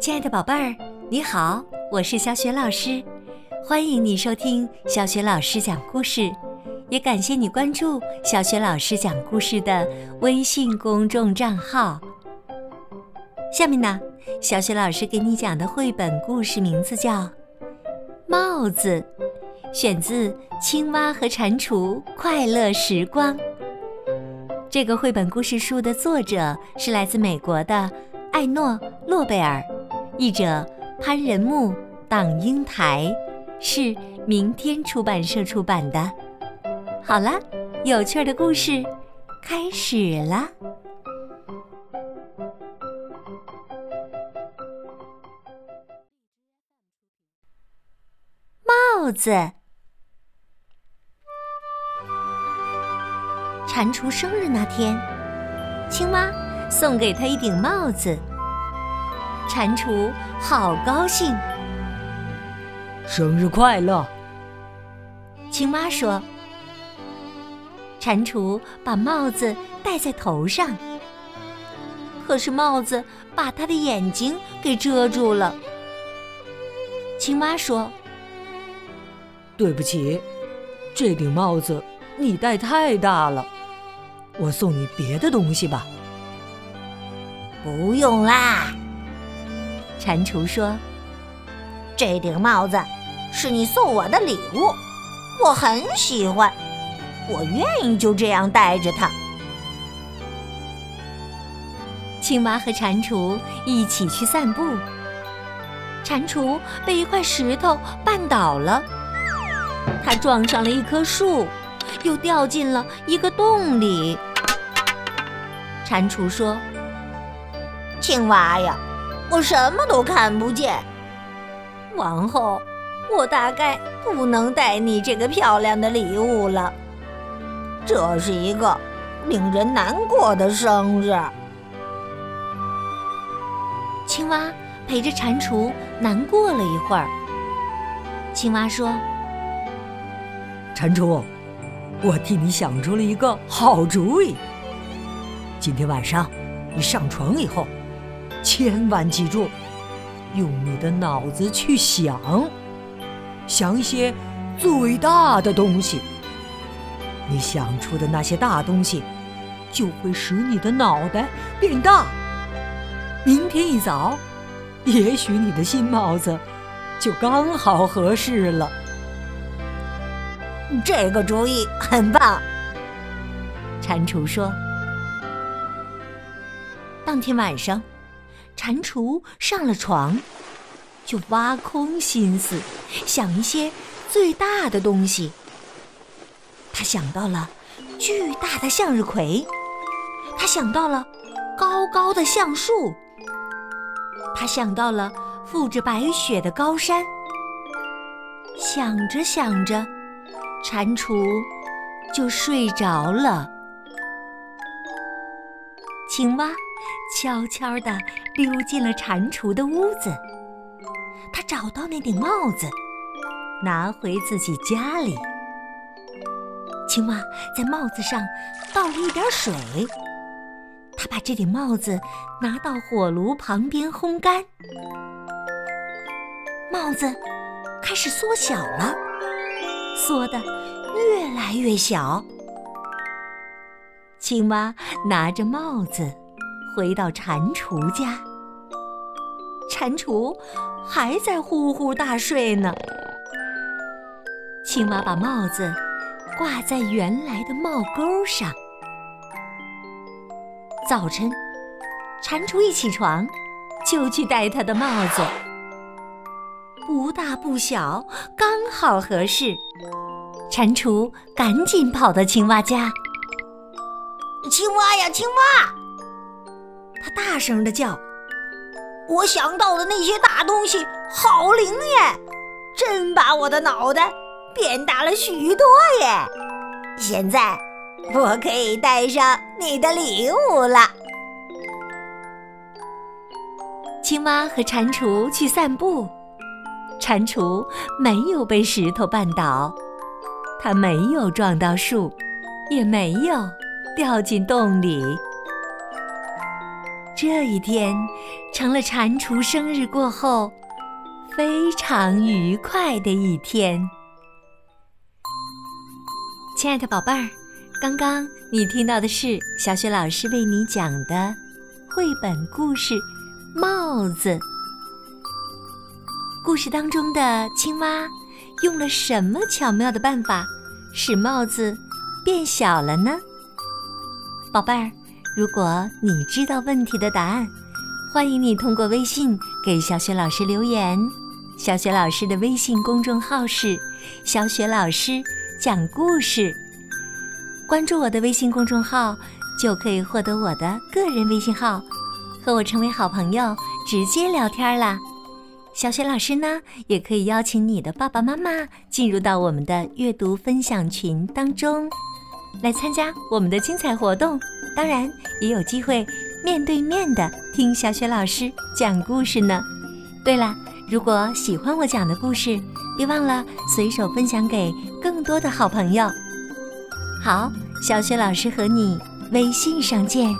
亲爱的宝贝儿，你好，我是小雪老师，欢迎你收听小雪老师讲故事，也感谢你关注小雪老师讲故事的微信公众账号。下面呢，小雪老师给你讲的绘本故事名字叫《帽子》，选自《青蛙和蟾蜍快乐时光》。这个绘本故事书的作者是来自美国的艾诺·诺贝尔，译者潘仁木、党英台，是明天出版社出版的。好了，有趣的故事开始了。帽子。蟾蜍生日那天，青蛙送给他一顶帽子。蟾蜍好高兴，生日快乐！青蛙说。蟾蜍把帽子戴在头上，可是帽子把他的眼睛给遮住了。青蛙说：“对不起，这顶帽子你戴太大了。”我送你别的东西吧。不用啦，蟾蜍说：“这顶帽子是你送我的礼物，我很喜欢，我愿意就这样戴着它。”青蛙和蟾蜍一起去散步，蟾蜍被一块石头绊倒了，它撞上了一棵树。又掉进了一个洞里。蟾蜍说：“青蛙呀，我什么都看不见。往后，我大概不能带你这个漂亮的礼物了。这是一个令人难过的生日。”青蛙陪着蟾蜍难过了一会儿。青蛙说：“蟾蜍。”我替你想出了一个好主意。今天晚上你上床以后，千万记住，用你的脑子去想，想一些最大的东西。你想出的那些大东西，就会使你的脑袋变大。明天一早，也许你的新帽子就刚好合适了。这个主意很棒，蟾蜍说。当天晚上，蟾蜍上了床，就挖空心思想一些最大的东西。他想到了巨大的向日葵，他想到了高高的橡树，他想到了覆着白雪的高山。想着想着。蟾蜍就睡着了。青蛙悄悄地溜进了蟾蜍的屋子，他找到那顶帽子，拿回自己家里。青蛙在帽子上倒了一点水，他把这顶帽子拿到火炉旁边烘干，帽子开始缩小了。缩得越来越小。青蛙拿着帽子回到蟾蜍家，蟾蜍还在呼呼大睡呢。青蛙把帽子挂在原来的帽钩上。早晨，蟾蜍一起床就去戴他的帽子。不大不小，刚好合适。蟾蜍赶紧跑到青蛙家。青蛙呀，青蛙！它大声的叫：“我想到的那些大东西好灵耶，真把我的脑袋变大了许多耶！现在我可以带上你的礼物了。”青蛙和蟾蜍去散步。蟾蜍没有被石头绊倒，它没有撞到树，也没有掉进洞里。这一天成了蟾蜍生日过后非常愉快的一天。亲爱的宝贝儿，刚刚你听到的是小雪老师为你讲的绘本故事《帽子》。故事当中的青蛙用了什么巧妙的办法，使帽子变小了呢？宝贝儿。如果你知道问题的答案，欢迎你通过微信给小雪老师留言。小雪老师的微信公众号是“小雪老师讲故事”，关注我的微信公众号就可以获得我的个人微信号，和我成为好朋友，直接聊天啦。小雪老师呢，也可以邀请你的爸爸妈妈进入到我们的阅读分享群当中，来参加我们的精彩活动。当然也有机会面对面的听小雪老师讲故事呢。对了，如果喜欢我讲的故事，别忘了随手分享给更多的好朋友。好，小雪老师和你微信上见。